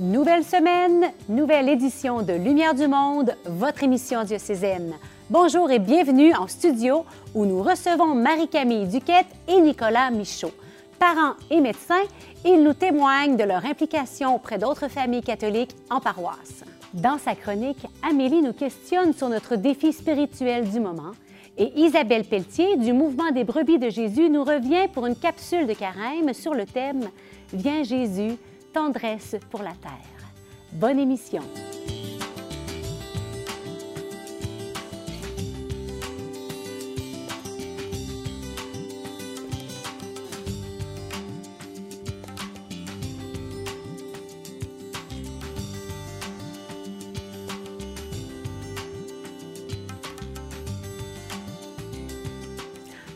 Nouvelle semaine, nouvelle édition de Lumière du Monde, votre émission diocésaine. Bonjour et bienvenue en studio où nous recevons Marie-Camille Duquette et Nicolas Michaud. Parents et médecins, ils nous témoignent de leur implication auprès d'autres familles catholiques en paroisse. Dans sa chronique, Amélie nous questionne sur notre défi spirituel du moment et Isabelle Pelletier du Mouvement des brebis de Jésus nous revient pour une capsule de carême sur le thème Viens Jésus, tendresse pour la terre. Bonne émission.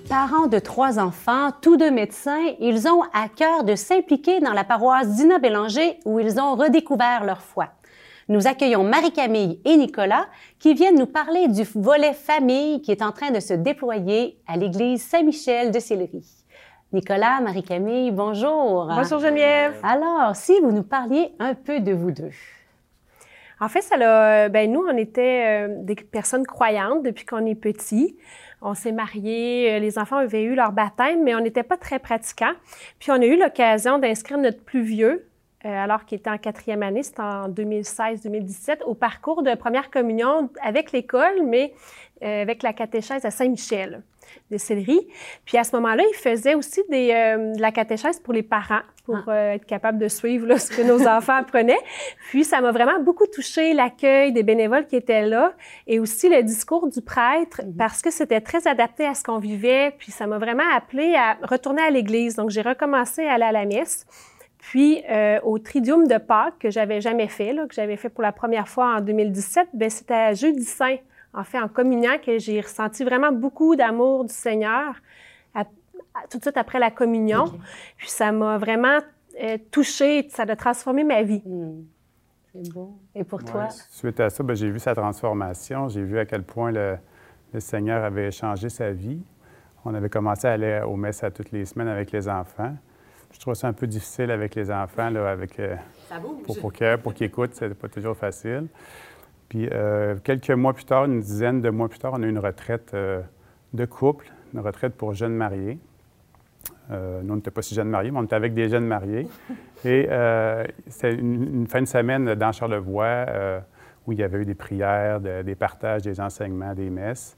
Parents de trois enfants, tous deux médecins, ils ont à cœur de s'impliquer dans la paroisse d'Ina Bélanger où ils ont redécouvert leur foi. Nous accueillons Marie-Camille et Nicolas qui viennent nous parler du volet famille qui est en train de se déployer à l'église Saint-Michel de Sillery. Nicolas, Marie-Camille, bonjour. Bonjour Geneviève. Alors, si vous nous parliez un peu de vous deux. En fait, ça ben nous, on était euh, des personnes croyantes depuis qu'on est petits. On s'est mariés, euh, les enfants avaient eu leur baptême, mais on n'était pas très pratiquants. Puis on a eu l'occasion d'inscrire notre plus vieux, euh, alors qu'il était en quatrième année, c'était en 2016-2017, au parcours de première communion avec l'école, mais euh, avec la catéchèse à Saint-Michel de Céleri. Puis à ce moment-là, il faisait aussi des, euh, de la catéchèse pour les parents, pour ah. euh, être capable de suivre là, ce que nos enfants apprenaient. Puis ça m'a vraiment beaucoup touché l'accueil des bénévoles qui étaient là et aussi le discours du prêtre mhm. parce que c'était très adapté à ce qu'on vivait. Puis ça m'a vraiment appelé à retourner à l'église. Donc j'ai recommencé à aller à la messe. Puis euh, au Tridium de Pâques que j'avais jamais fait, là, que j'avais fait pour la première fois en 2017, ben c'était à Jeudi Saint en fait, en communiant, que j'ai ressenti vraiment beaucoup d'amour du Seigneur tout de suite après la communion. Puis ça m'a vraiment euh, touchée, ça a transformé ma vie. Hmm. C'est beau. Et pour toi? Suite à ça, ben, j'ai vu sa transformation. J'ai vu à quel point le, Seigneur avait changé sa vie. On avait commencé à aller aux messes à toutes les semaines avec les enfants. Je trouve ça un peu difficile avec les enfants, là, avec, euh, pour, pour qu'ils écoutent, c'est pas toujours facile. Puis euh, quelques mois plus tard, une dizaine de mois plus tard, on a eu une retraite euh, de couple, une retraite pour jeunes mariés. Euh, nous, on n'était pas si jeunes mariés, mais on était avec des jeunes mariés. Et c'était une, fin de semaine dans Charlevoix où il y avait eu des prières, des partages, des enseignements, des messes,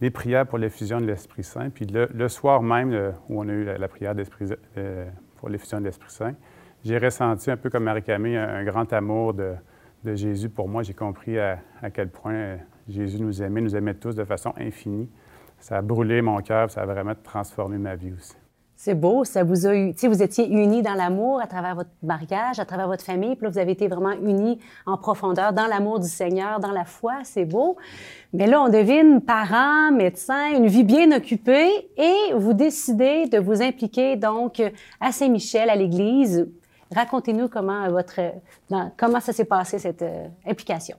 des prières pour l'effusion de l'Esprit Saint. Puis le, soir même, où on a eu la, prière pour l'effusion de l'Esprit Saint, j'ai ressenti un peu comme Marie-Camille un grand amour de, de Jésus, pour moi, j'ai compris à, quel point euh, Jésus nous aimait, nous aimait tous de façon infinie. Ça a brûlé mon cœur, ça a vraiment transformé ma vie aussi. C'est beau, ça vous a eu, vous étiez unis dans l'amour à travers votre mariage, à travers votre famille, puis là, vous avez été vraiment unis en profondeur dans l'amour du Seigneur, dans la foi, c'est beau. Mais là, on devine parents, médecins, une vie bien occupée, et vous décidez de vous impliquer donc à Saint-Michel, à l'Église, Racontez-nous comment, votre, comment ça s'est passé, cette euh, implication.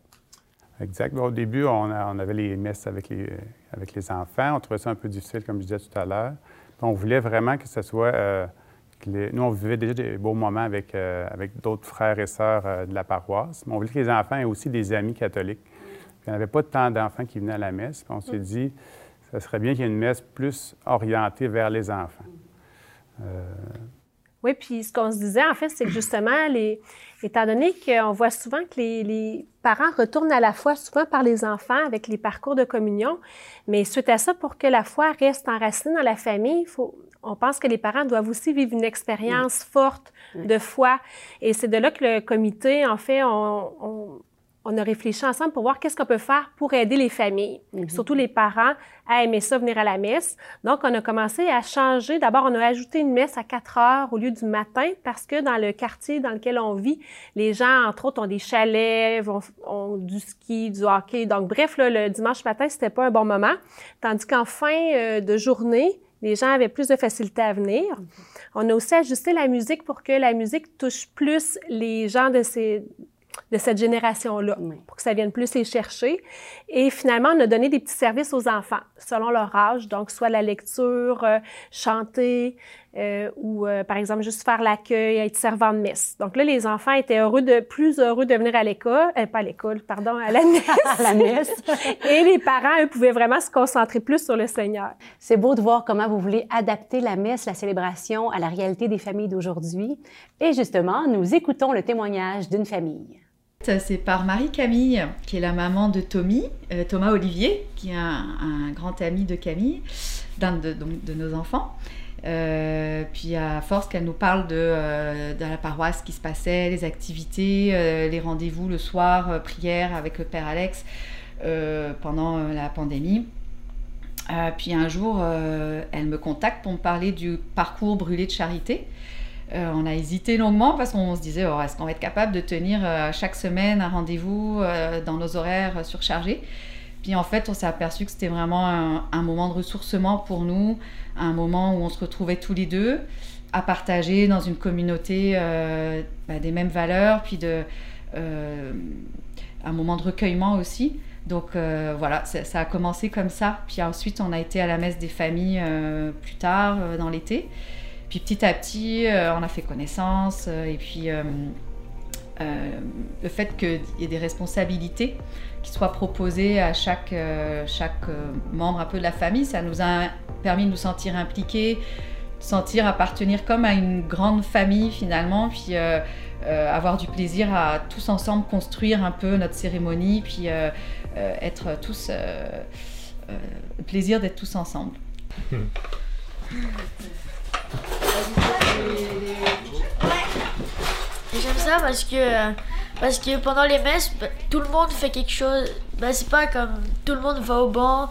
Exact. Au début, on, avait les messes avec les, avec les enfants. On trouvait ça un peu difficile, comme je disais tout à l'heure. On voulait vraiment que ce soit... Euh, nous, on vivait déjà des beaux moments avec, euh, avec d'autres frères et sœurs de la paroisse, mais on voulait que les enfants aient aussi des amis catholiques. il n'y avait pas tant d'enfants qui venaient à la messe. on s'est dit, ça serait bien qu'il y ait une messe plus orientée vers les enfants. Oui, puis ce qu'on se disait, en fait, c'est que justement, les, étant donné qu'on voit souvent que les, parents retournent à la foi souvent par les enfants avec les parcours de communion, mais suite à ça, pour que la foi reste enracinée dans la famille, faut, on pense que les parents doivent aussi vivre une expérience forte de foi. Et c'est de là que le comité, en fait, on on a réfléchi ensemble pour voir qu'est-ce qu'on peut faire pour aider les familles, mhm. surtout les parents, à aimer ça, venir à la messe. Donc, on a commencé à changer. D'abord, on a ajouté une messe à 4 heures au lieu du matin parce que dans le quartier dans lequel on vit, les gens, entre autres, ont des chalets, ont, du ski, du hockey. Donc, bref, le dimanche matin, c'était pas un bon moment. Tandis qu'en fin euh, de journée, les gens avaient plus de facilité à venir. Mhm. On a aussi ajusté la musique pour que la musique touche plus les gens de ces de cette génération-là, pour que ça vienne plus les chercher. Et finalement, on a donné des petits services aux enfants, selon leur âge, donc soit la lecture, euh, chanter, euh, ou euh, par exemple juste faire l'accueil, être servant de messe. Donc là, les enfants étaient heureux de, plus heureux de venir à l'école, euh, pas à l'école, pardon, à la messe. à la messe. Et les parents, eux, pouvaient vraiment se concentrer plus sur le Seigneur. C'est beau de voir comment vous voulez adapter la messe, la célébration à la réalité des familles d'aujourd'hui. Et justement, nous écoutons le témoignage d'une famille. C'est par Marie-Camille, qui est la maman de Tommy, euh, Thomas Olivier, qui est un, grand ami de Camille, d'un de, de, nos enfants. Euh, puis à force qu'elle nous parle de, euh, de, la paroisse qui se passait, les activités, les rendez-vous le soir, prière avec le Père Alex pendant la pandémie. puis un jour, elle me contacte pour me parler du parcours brûlé de charité. Euh, on a hésité longuement parce qu'on se disait oh, est-ce qu'on va être capable de tenir euh, chaque semaine un rendez-vous euh, dans nos horaires surchargés? Puis en fait, on s'est aperçu que c'était vraiment un, moment de ressourcement pour nous, un moment où on se retrouvait tous les deux à partager dans une communauté bah, des mêmes valeurs, puis de, un moment de recueillement aussi. Donc voilà, ça, a commencé comme ça. Puis ensuite, on a été à la messe des familles plus tard, dans l'été. Puis petit à petit, euh, on a fait connaissance. Euh, et puis euh, le fait qu'il y ait des responsabilités qui soient proposées à chaque, chaque membre un peu de la famille, ça nous a permis de nous sentir impliqués, de sentir appartenir comme à une grande famille finalement. Puis avoir du plaisir à tous ensemble construire un peu notre cérémonie, puis être tous. plaisir d'être tous ensemble. J'aime ça parce que, parce que pendant les messes, bah, tout le monde fait quelque chose. Bah, c'est pas comme tout le monde va au banc,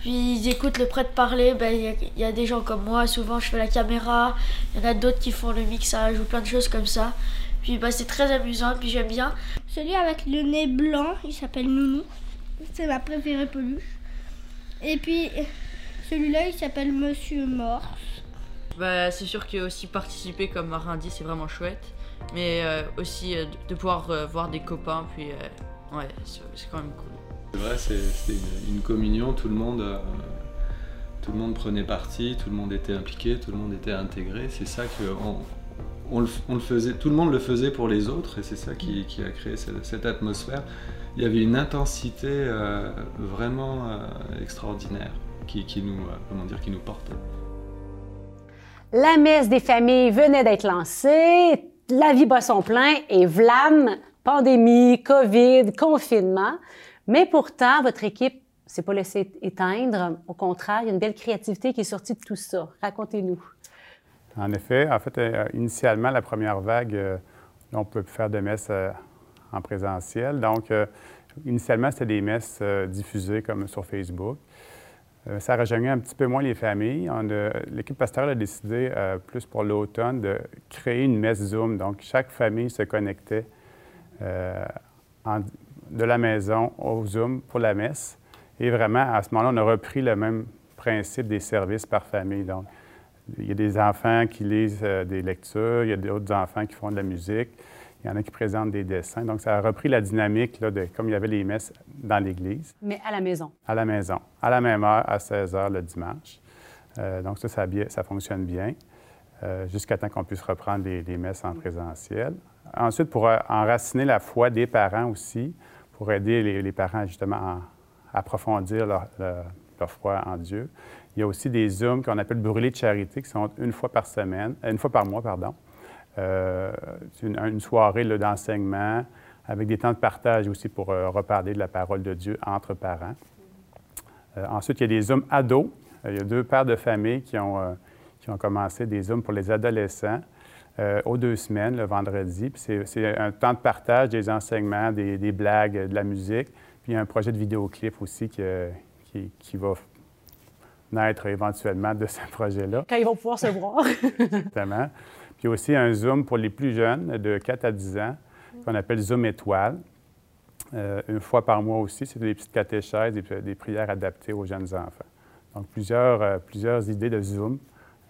puis ils écoutent le prêtre parler. Bah, il y, a des gens comme moi, souvent je fais la caméra. Il y en a d'autres qui font le mixage ou plein de choses comme ça. Puis c'est très amusant, puis j'aime bien. Celui avec le nez blanc, il s'appelle Nounou. C'est ma préférée peluche. Et puis celui-là, il s'appelle Monsieur Morse. Bah, c'est sûr que aussi participer comme marin dit, c'est vraiment chouette. Mais euh, aussi euh, de pouvoir euh, voir des copains, puis ouais, c'est quand même cool. C'est vrai, c'était une, communion, tout le monde. tout le monde prenait parti, tout le monde était impliqué, tout le monde était intégré. C'est ça que on, le, faisait, tout le monde le faisait pour les autres, et c'est ça qui, a créé cette, atmosphère. Il y avait une intensité vraiment extraordinaire qui, qui, nous, comment dire, qui nous portait. La messe des familles venait d'être lancée, la vie bat son plein et vlam, pandémie, COVID, confinement. Mais pourtant, votre équipe s'est pas laissée éteindre. Au contraire, il y a une belle créativité qui est sortie de tout ça. Racontez-nous. En effet, en fait, euh, initialement, la première vague, euh, on peut faire des messes euh, en présentiel. Donc, initialement, c'était des messes diffusées comme sur Facebook. Euh, ça rejoignait un petit peu moins les familles. L'équipe pastorale a décidé, euh, plus pour l'automne, de créer une messe Zoom. Donc, chaque famille se connectait euh, de la maison au Zoom pour la messe. Et vraiment, à ce moment-là, on a repris le même principe des services par famille. Donc, il y a des enfants qui lisent des lectures, il y a d'autres enfants qui font de la musique. Il y en a qui présentent des dessins. Donc, ça a repris la dynamique là, de comme il y avait les messes dans l'Église. Mais à la maison. À la maison. À la même heure, à 16 heures le dimanche. Euh, donc, ça, ça, fonctionne bien euh, jusqu'à temps qu'on puisse reprendre les, messes en présentiel. Ensuite, pour euh, enraciner la foi des parents aussi, pour aider les, parents justement à, approfondir leur, leur, foi en Dieu. Il y a aussi des Zooms qu'on appelle brûlés de charité qui sont une fois par semaine, une fois par mois, pardon. Euh, une, une, soirée d'enseignement avec des temps de partage aussi pour euh, reparler de la parole de Dieu entre parents. Euh, ensuite, il y a des Zooms ados. il y a deux pères de famille qui ont, qui ont commencé des Zooms pour les adolescents. aux deux semaines, le vendredi. C'est un temps de partage des enseignements, des, des, blagues, de la musique. Puis il y a un projet de vidéoclip aussi qui, qui, qui va naître éventuellement de ce projet-là. Quand ils vont pouvoir se voir. Exactement. A aussi un Zoom pour les plus jeunes, de 4 à 10 ans, qu'on appelle Zoom étoile. Euh, une fois par mois aussi, c'est des petites catéchèses, des, des, prières adaptées aux jeunes enfants. Donc, plusieurs, euh, plusieurs idées de Zoom.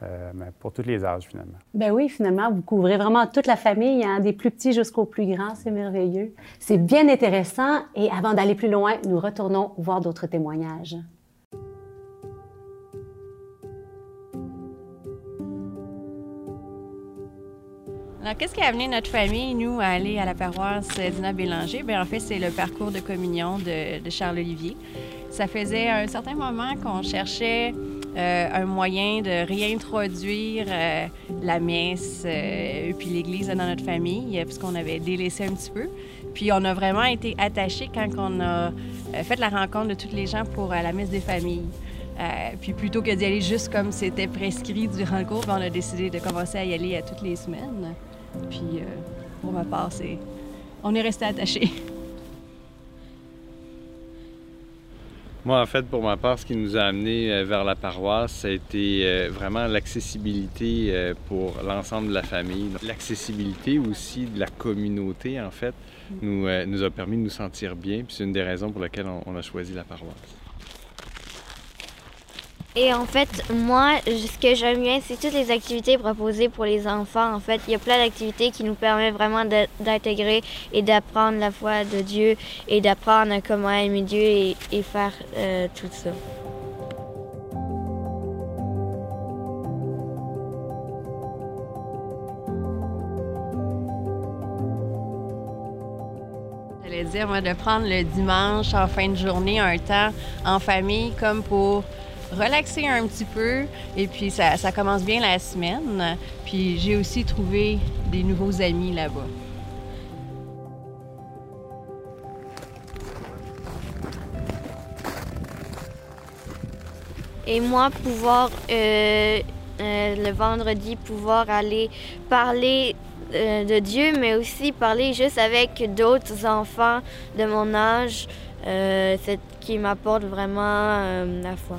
Euh, pour tous les âges, finalement. Ben oui, finalement, vous couvrez vraiment toute la famille, hein, des plus petits jusqu'aux plus grands. C'est merveilleux. C'est bien intéressant. Et avant d'aller plus loin, nous retournons voir d'autres témoignages. Alors, qu'est-ce qui a amené notre famille, nous, à aller à la paroisse Dina Bélanger? Bien, en fait, c'est le parcours de communion de, Charles-Olivier. Ça faisait un certain moment qu'on cherchait euh, un moyen de réintroduire euh, la messe et puis l'Église dans notre famille, puisqu'on avait délaissé un petit peu. Puis on a vraiment été attachés quand on a fait la rencontre de tous les gens pour la messe des familles. Euh, puis plutôt que d'y aller juste comme c'était prescrit durant le cours, ben, on a décidé de commencer à y aller à toutes les semaines. Puis euh, pour ma part, on est resté attachés. Moi, en fait, pour ma part, ce qui nous a amenés euh, vers la paroisse, ça a été vraiment l'accessibilité pour l'ensemble de la famille. L'accessibilité aussi de la communauté, en fait, nous, nous a permis de nous sentir bien. Puis c'est une des raisons pour lesquelles on a choisi la paroisse. Et en fait, moi, ce que j'aime bien, c'est toutes les activités proposées pour les enfants. En fait, il y a plein d'activités qui nous permettent vraiment d'intégrer et d'apprendre la foi de Dieu et d'apprendre comment aimer Dieu et, faire euh, tout ça. J'allais dire, moi, de prendre le dimanche en fin de journée un temps en famille comme pour relaxer un petit peu. Et puis, ça, commence bien la semaine. Puis, j'ai aussi trouvé des nouveaux amis là-bas. Et moi, pouvoir, euh, euh, le vendredi, pouvoir aller parler euh, de Dieu, mais aussi parler juste avec d'autres enfants de mon âge, c'est qui m'apporte vraiment la foi.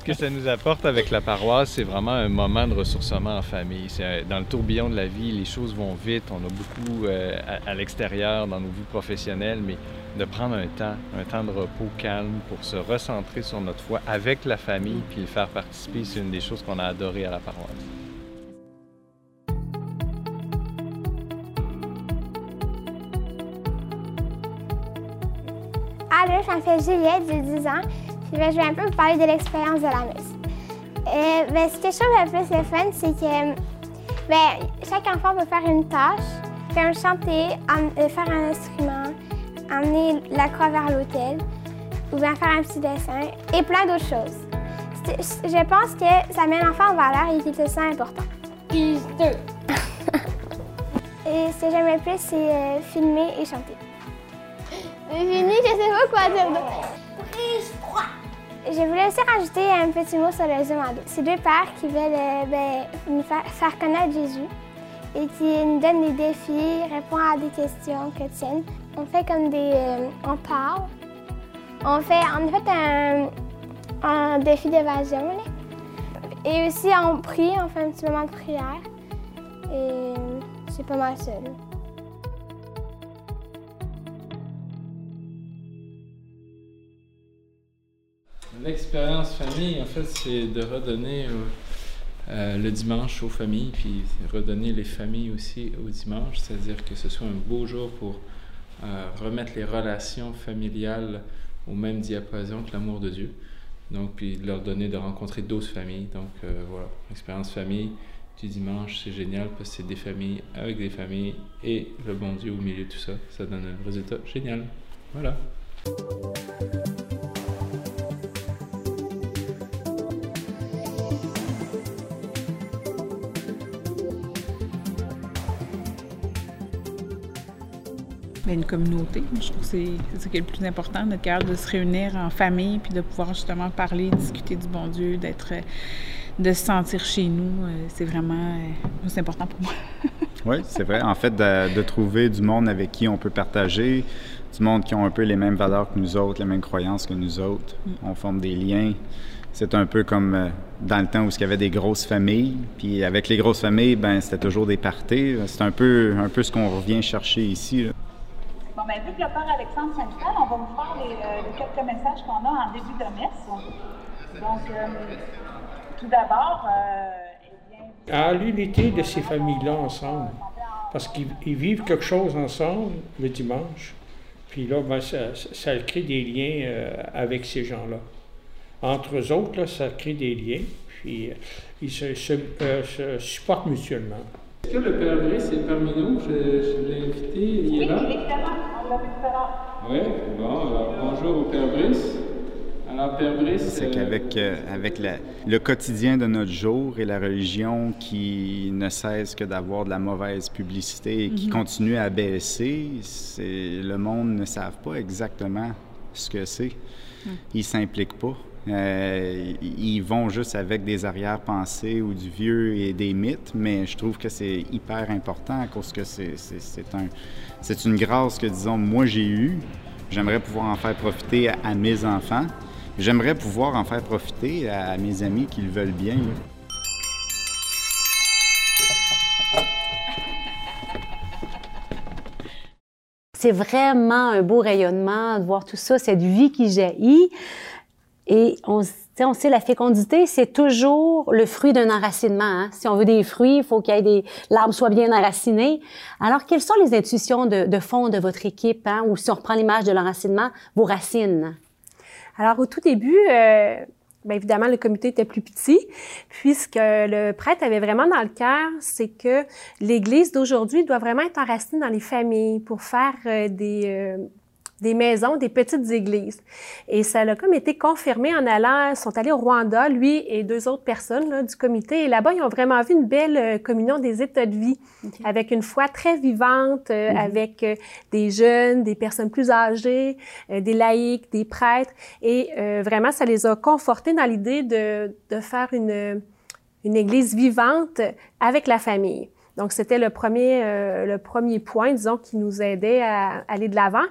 Ce que ça nous apporte avec la paroisse, c'est vraiment un moment de ressourcement en famille. Dans le tourbillon de la vie, les choses vont vite, on a beaucoup euh, à, l'extérieur dans nos vies professionnelles, mais de prendre un temps, un temps de repos calme pour se recentrer sur notre foi avec la famille puis le faire participer, c'est une des choses qu'on a adoré à la paroisse. Allô, je m'appelle Juliette, j'ai 10 ans. Ben, je vais un peu vous parler de l'expérience de la messe. Euh, ben, ce que je trouve le plus le fun, c'est que ben, chaque enfant peut faire une tâche, faire chanter, euh, faire un instrument, emmener la croix vers l'autel, ou bien faire un petit dessin, et plein d'autres choses. Je pense que ça met l'enfant en valeur et qu'il se sent important. et ce que j'aime le plus, c'est euh, filmer et chanter. Fini, je sais pas quoi dire je voulais aussi rajouter un petit mot sur le Zoom C'est deux pères qui veulent euh, ben, nous faire, connaître Jésus et qui nous donnent des défis, répondent à des questions chrétiennes. On fait comme des... Euh, on parle. On fait, fait un, défi d'évasion. Et aussi, on prie, on fait un petit moment de prière. Et c'est pas mal seul. L'expérience famille, en fait, c'est de redonner euh, euh, le dimanche aux familles, puis redonner les familles aussi au dimanche, c'est-à-dire que ce soit un beau jour pour euh, remettre les relations familiales au même diapason que l'amour de Dieu. Donc, puis leur donner de rencontrer d'autres familles. Donc, voilà, l'expérience famille du dimanche, c'est génial parce que c'est des familles avec des familles et le bon Dieu au milieu de tout ça. Ça donne un résultat génial. Voilà. Une communauté. Je trouve que c'est ce qui est le plus important, notre cœur de se réunir en famille, puis de pouvoir justement parler, discuter du bon Dieu, d'être, de se sentir chez nous. Euh, c'est vraiment, euh, c'est important pour moi. oui, c'est vrai. En fait, de, trouver du monde avec qui on peut partager, du monde qui ont un peu les mêmes valeurs que nous autres, les mêmes croyances que nous autres. Mm. On forme des liens. C'est un peu comme euh, dans le temps où il y avait des grosses familles. Puis avec les grosses familles, ben c'était toujours des parties. C'est un peu, un peu ce qu'on revient chercher ici. Bien, vu que le père Alexandre Saint-Michel, on va vous faire les, euh, quelques messages qu'on a en début de messe. Donc, euh, tout d'abord, euh, eh À l'unité de ces familles-là ensemble, parce qu'ils vivent quelque chose ensemble le dimanche, puis là, ben, ça, ça, crée des liens avec ces gens-là. Entre eux autres, là, ça crée des liens, puis ils se, se supportent mutuellement. Est-ce que le Père Brice est parmi nous? Je, je l'ai invité, il est là? Oui, Oui, bon, alors bonjour au Père Brice. Alors, Père Brice. C'est euh, qu'avec euh, avec la- le quotidien de notre jour et la religion qui ne cesse que d'avoir de la mauvaise publicité et qui Mhm. continue à baisser, c'est le monde ne savent pas exactement ce que c'est. Ils s'impliquent pas. Euh, ils vont juste avec des arrière-pensées ou du vieux et des mythes, mais je trouve que c'est hyper important à cause que c'est un, une grâce que, disons, moi j'ai eue. J'aimerais pouvoir en faire profiter à, mes enfants. J'aimerais pouvoir en faire profiter à, mes amis qui le veulent bien. C'est vraiment un beau rayonnement de voir tout ça, cette vie qui jaillit. Et on, on sait, la fécondité, c'est toujours le fruit d'un enracinement. hein. Si on veut des fruits, il faut ait des l'arbre soit bien enraciné. Alors, quelles sont les intuitions de, fond de votre équipe, hein, ou si on reprend l'image de l'enracinement, vos racines? Alors, au tout début, euh, bien évidemment, le comité était plus petit. Puis, ce que le prêtre avait vraiment dans le cœur, c'est que l'Église d'aujourd'hui doit vraiment être enracinée dans les familles pour faire euh, des, euh, des maisons, des petites églises. Et ça a comme été confirmé en allant, ils sont allés au Rwanda, lui et deux autres personnes là, du comité. Et là-bas, ils ont vraiment vu une belle euh, communion des états de vie, avec une foi très vivante, euh, Mhm. avec euh, des jeunes, des personnes plus âgées, euh, des laïcs, des prêtres. Et vraiment, ça les a confortés dans l'idée de, de faire une, une église vivante avec la famille. Donc, c'était le premier, euh, le premier point, disons, qui nous aidait à aller de l'avant.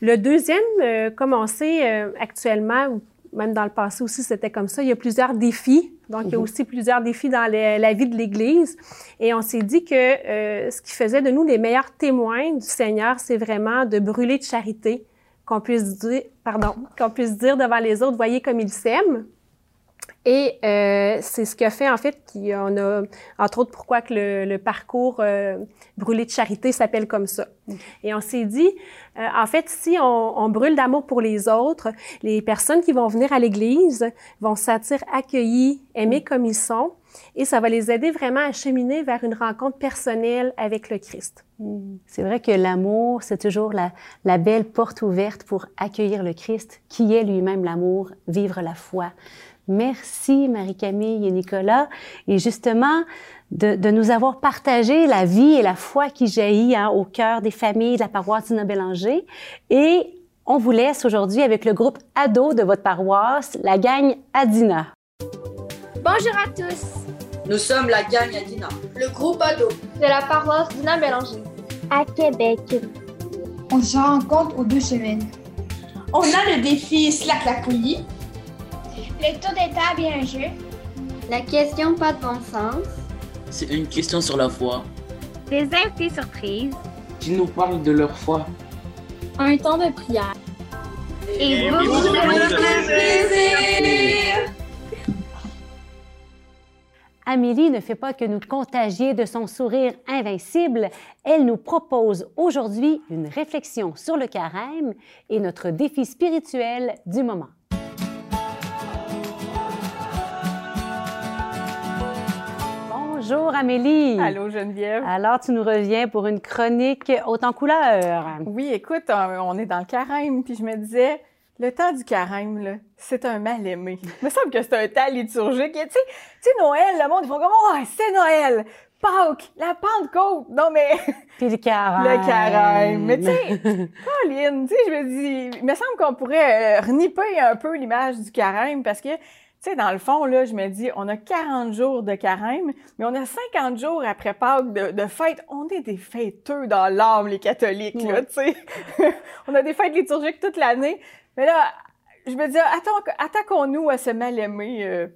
Le deuxième, euh, comme on sait euh, actuellement, ou même dans le passé aussi, c'était comme ça, il y a plusieurs défis. Donc, il y a Mhm. aussi plusieurs défis dans la vie de l'Église. Et on s'est dit que euh, ce qui faisait de nous les meilleurs témoins du Seigneur, c'est vraiment de brûler de charité, qu'on puisse dire, pardon, qu'on puisse dire devant les autres, voyez comme ils s'aiment. Et euh, c'est ce qui a fait, en fait, qu'on a, entre autres, pourquoi que le, le parcours euh, Brûler de charité s'appelle comme ça. Et on s'est dit, euh, en fait, si on, on brûle d'amour pour les autres, les personnes qui vont venir à l'Église vont se sentir accueillies, aimées comme ils sont, et ça va les aider vraiment à cheminer vers une rencontre personnelle avec le Christ. C'est vrai que l'amour, c'est toujours la, la belle porte ouverte pour accueillir le Christ, qui est lui-même l'amour, vivre la foi. Merci Marie-Camille et Nicolas. Et justement, de, de nous avoir partagé la vie et la foi qui jaillit hein, au cœur des familles de la paroisse Dina Bélanger. Et on vous laisse aujourd'hui avec le groupe ado de votre paroisse, la gang Adina. Bonjour à tous. Nous sommes la gang Adina. Le groupe ado de la paroisse Dina Bélanger. À Québec. On se rencontre aux deux semaines. On a le défi Slack la pouillie. Le tour des tables et un jeu. La question pas de bon sens. C'est une question sur la foi. Des invités surprises. Qui nous parle de leur foi? Un temps de prière. Et beaucoup de plaisir. Amélie ne fait pas que nous contagier de son sourire invincible. Elle nous propose aujourd'hui une réflexion sur le carême et notre défi spirituel du moment. Bonjour Amélie. Allô Geneviève. Alors tu nous reviens pour une chronique haute en couleur. Oui, écoute, on est dans le carême, puis je me disais, le temps du carême, là, c'est un mal aimé. Il me semble que c'est un temps liturgique. Et Tu sais, tu sais, Noël, le monde, ils font comme, oh, c'est Noël! Pâques, la Pentecôte! Non, mais. Puis le carême. Le carême. Mais tu sais, Pauline, tu sais, je me dis, il me semble qu'on pourrait euh, reniper un peu l'image du carême parce que, tu sais, dans le fond, là, je me dis, on a 40 jours de carême, mais on a 50 jours après Pâques de, de fête. On est des fêteux dans l'âme, les catholiques, là, tu sais. on a des fêtes liturgiques toute l'année. Mais là, je me dis, attends, attaquons-nous à ce mal-aimé. euh,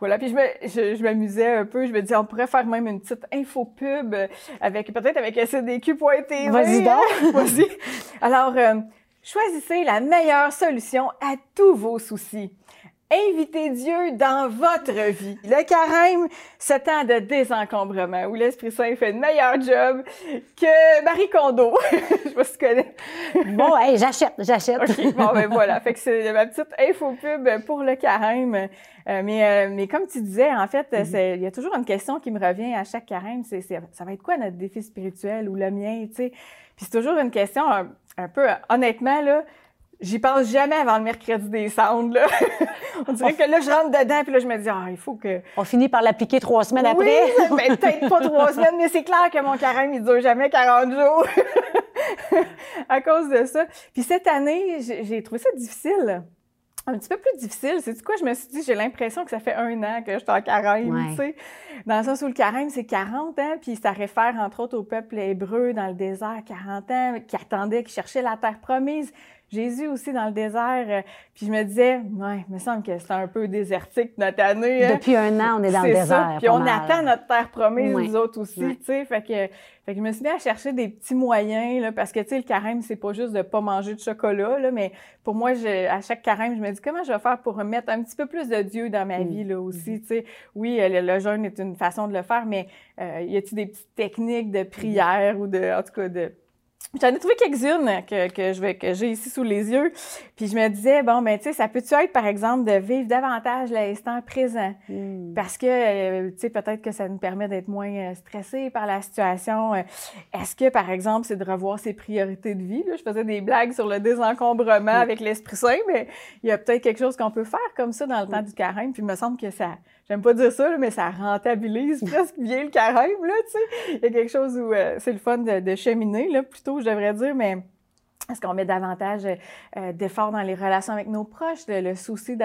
voilà, puis je me- je, je m'amusais un peu. Je me disais, on pourrait faire même une petite info pub avec peut-être avec SDQ.tv. Vas-y donc. Vas-y. Alors, euh, choisissez la meilleure solution à tous vos soucis. Invitez Dieu dans votre vie. Le carême, ce temps de désencombrement où l'Esprit Saint fait un meilleur job que Marie Kondo. Je sais pas si tu connais. Bon, hey, j'achète, j'achète. OK, bon, ben voilà. Fait que c'est ma petite info pub pour le carême. Euh, mais, euh, mais comme tu disais, en fait, Mhm. il y a toujours une question qui me revient à chaque carême. C'est, ça va être quoi notre défi spirituel ou le mien, tu sais? Puis c'est toujours une question un, un peu, euh, honnêtement, là, j'y pense jamais avant le mercredi des cendres, là. On dirait que là, je rentre dedans, puis là, je me dis, ah, il faut que... On finit par l'appliquer trois semaines Oui, après. ben, peut-être pas trois semaines, mais c'est clair que mon carême, il dure jamais 40 jours à cause de ça. Puis cette année, j'ai trouvé ça difficile. Un petit peu plus difficile. C'est quoi? Je me suis dit, j'ai l'impression que ça fait un an que je suis en carême, Ouais. tu sais. Dans le sens où le carême, c'est 40 ans, puis ça réfère entre autres au peuple hébreu dans le désert, 40 ans, qui attendait, qui cherchait la terre promise. Jésus aussi dans le désert. euh, Puis je me disais, ouais, il me semble que c'est un peu désertique notre année. hein. Depuis un an, on est dans le C'est ça. désert, Puis on mal. attend notre terre promise, Ouais. nous autres aussi, tu sais. Fait que, fait que je me suis mis à chercher des petits moyens, là, parce que, tu sais, le carême, c'est pas juste de pas manger de chocolat, là, mais pour moi, je, à chaque carême, je me dis, comment je vais faire pour mettre un petit peu plus de Dieu dans ma Mm. vie, là, aussi, tu sais. Oui, euh, le, le jeûne est une façon de le faire, mais euh, y a-t-il des petites techniques de prière ou de, en tout cas, de... J'en ai trouvé quelques-unes que, que je vais, que j'ai ici sous les yeux. Puis je me disais, bon, ben, tu sais, ça peut-tu être, par exemple, de vivre davantage l'instant présent? Parce que, euh, tu sais, peut-être que ça nous permet d'être moins euh, stressés par la situation. Euh, Est-ce que, par exemple, c'est de revoir ses priorités de vie? Là? Je faisais des blagues sur le désencombrement avec l'Esprit Saint, mais il y a peut-être quelque chose qu'on peut faire comme ça dans le temps du carême. Puis il me semble que ça, j'aime pas dire ça, là, mais ça rentabilise presque bien le carême, là, tu sais. Il y a quelque chose où euh, c'est le fun de, de cheminer, là, plutôt, je devrais dire, mais... Est-ce qu'on met davantage euh, d'efforts dans les relations avec nos proches, le, le souci de,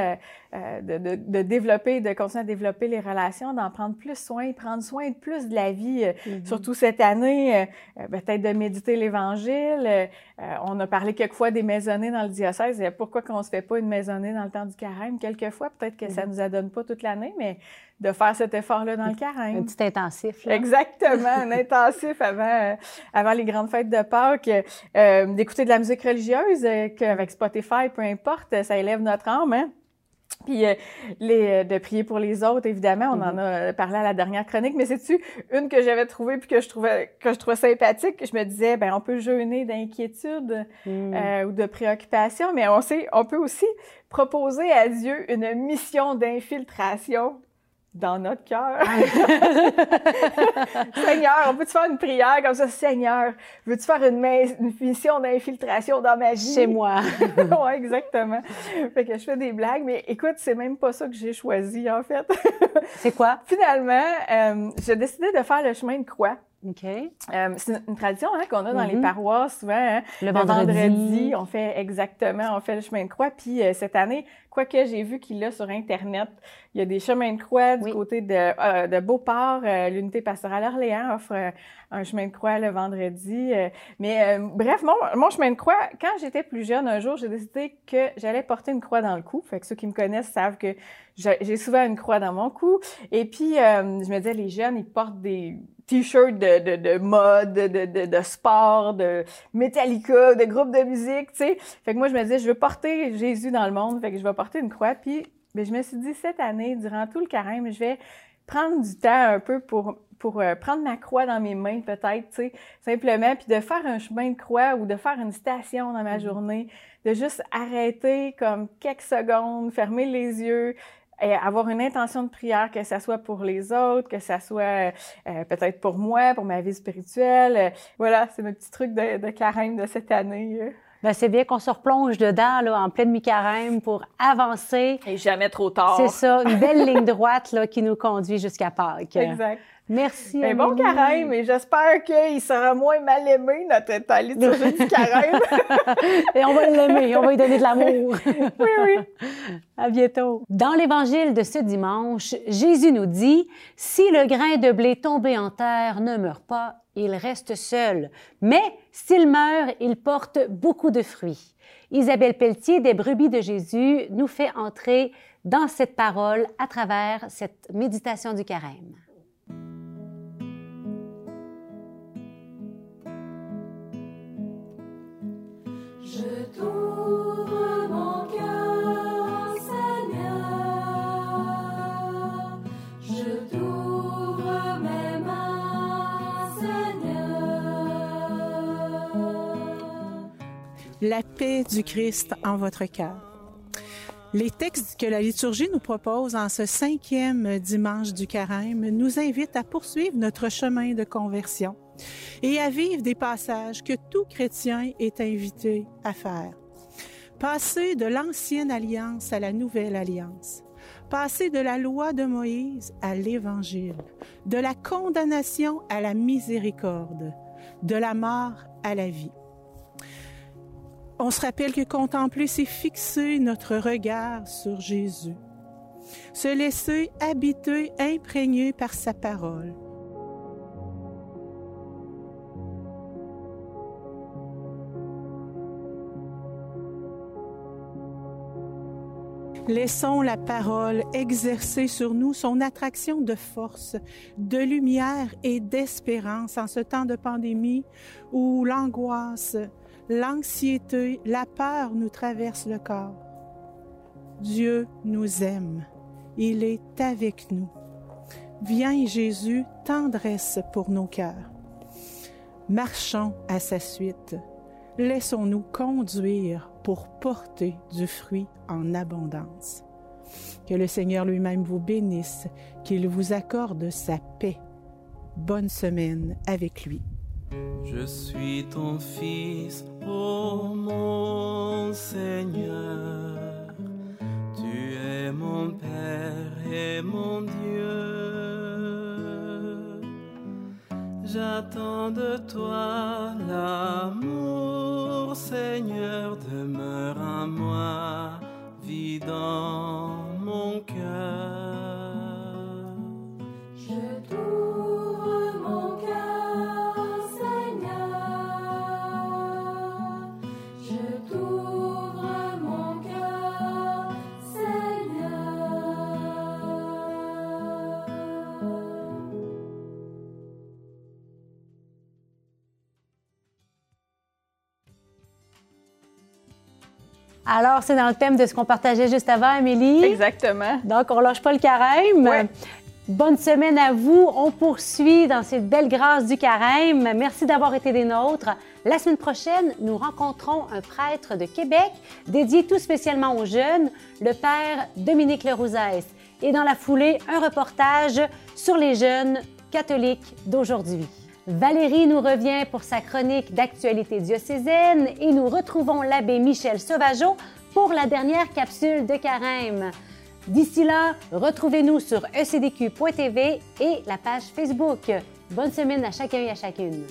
euh, de, de, de développer, de continuer à développer les relations, d'en prendre plus soin, prendre soin de plus de la vie, euh, Mhm. surtout cette année, euh, euh, peut-être de méditer l'Évangile. Euh, euh, on a parlé quelquefois des maisonnées dans le diocèse. Pourquoi qu'on se fait pas une maisonnée dans le temps du carême? Quelquefois, peut-être que ça Mhm. nous adonne pas toute l'année, mais de faire cet effort-là dans le carême. Un petit intensif. là. Exactement, un intensif avant, euh, avant les grandes fêtes de Pâques. Euh, D'écouter de la musique religieuse, euh, qu'avec Spotify, peu importe, ça élève notre âme. Hein? Puis euh, les, de prier pour les autres, évidemment, on en a euh, parlé à la dernière chronique, mais c'est-tu une que j'avais trouvée puis que je trouvais que je trouvais sympathique? Je me disais, ben on peut jeûner d'inquiétude euh, ou de préoccupation, mais on sait, on peut aussi proposer à Dieu une mission d'infiltration dans notre cœur. Seigneur, on peut-tu faire une prière comme ça? Seigneur, veux-tu faire une, mission d'infiltration dans ma vie? Chez moi. oui, exactement. Fait que je fais des blagues, mais écoute, c'est même pas ça que j'ai choisi, en fait. c'est quoi? Finalement, euh, j'ai décidé de faire le chemin de croix. OK. Euh, c'est une, tradition hein, qu'on a dans les Mhm. paroisses souvent. hein. Le vendredi. on fait exactement, on fait le chemin de croix. Puis euh, cette année, quoique j'ai vu qu'il l'a sur Internet, il y a des chemins de croix du côté de, euh, de Beauport. euh, L'unité pastorale Orléans offre euh, un chemin de croix le vendredi. mais bref, mon, mon chemin de croix, quand j'étais plus jeune, un jour, j'ai décidé que j'allais porter une croix dans le cou. Fait que ceux qui me connaissent savent que j'ai souvent une croix dans mon cou. Et puis, je me disais, les jeunes, ils portent des t-shirts de, de, de mode, de, de, de sport, de Metallica, de groupes de musique, tu sais. Fait que moi, je me disais, je veux porter Jésus dans le monde, fait que je vais porter une croix. Puis, ben, je me suis dit, cette année, durant tout le carême, je vais prendre du temps un peu pour, pour euh, prendre ma croix dans mes mains, peut-être, tu sais, simplement, puis de faire un chemin de croix ou de faire une station dans ma journée, de juste arrêter comme quelques secondes, fermer les yeux, et avoir une intention de prière, que ça soit pour les autres, que ça soit euh, peut-être pour moi, pour ma vie spirituelle. Euh, voilà, c'est mes petits trucs de, de carême de cette année. Ben, c'est bien qu'on se replonge dedans là, en pleine mi-carême pour avancer. Et jamais trop tard. C'est ça, une belle ligne droite là, qui nous conduit jusqu'à Pâques. Exact. Merci. Mais bon Amélie. carême, et j'espère qu'il sera moins mal aimé, notre liturgie du carême. Et on va l'aimer, on va lui donner de l'amour. oui, oui. À bientôt. Dans l'évangile de ce dimanche, Jésus nous dit Si le grain de blé tombé en terre ne meurt pas, il reste seul. Mais s'il meurt, il porte beaucoup de fruits. Isabelle Pelletier des Brebis de Jésus nous fait entrer dans cette parole à travers cette méditation du carême. La paix du Christ en votre cœur. Les textes que la liturgie nous propose en ce cinquième dimanche du carême nous invitent à poursuivre notre chemin de conversion et à vivre des passages que tout chrétien est invité à faire. Passer de l'ancienne alliance à la nouvelle alliance. Passer de la loi de Moïse à l'Évangile, de la condamnation à la miséricorde, de la mort à la vie. On se rappelle que contempler, c'est fixer notre regard sur Jésus, se laisser habiter, imprégné par sa parole. Laissons la parole exercer sur nous son attraction de force, de lumière et d'espérance en ce temps de pandémie où l'angoisse, l'anxiété, la peur nous traversent le corps. Dieu nous aime. Il est avec nous. Viens Jésus, tendresse pour nos cœurs. Marchons à sa suite. Laissons-nous conduire pour porter du fruit en abondance. Que le Seigneur lui-même vous bénisse, qu'il vous accorde sa paix. Bonne semaine avec lui. Je suis ton fils, ô mon Seigneur. Tu es mon Père et mon Dieu. J'attends de toi l'amour, Seigneur, demeure en moi, c'est dans le thème de ce qu'on partageait juste avant, Amélie. Exactement. Donc, on lâche pas le carême. Bonne semaine à vous. On poursuit dans cette belle grâce du carême. Merci d'avoir été des nôtres. La semaine prochaine, nous rencontrons un prêtre de Québec dédié tout spécialement aux jeunes, le père Dominique Lerouzès. Et dans la foulée, un reportage sur les jeunes catholiques d'aujourd'hui. Valérie nous revient pour sa chronique d'actualité diocésaine et nous retrouvons l'abbé Michel Sauvageau pour la dernière capsule de carême. D'ici là, retrouvez-nous sur ecdq.tv et la page Facebook. Bonne semaine à chacun et à chacune.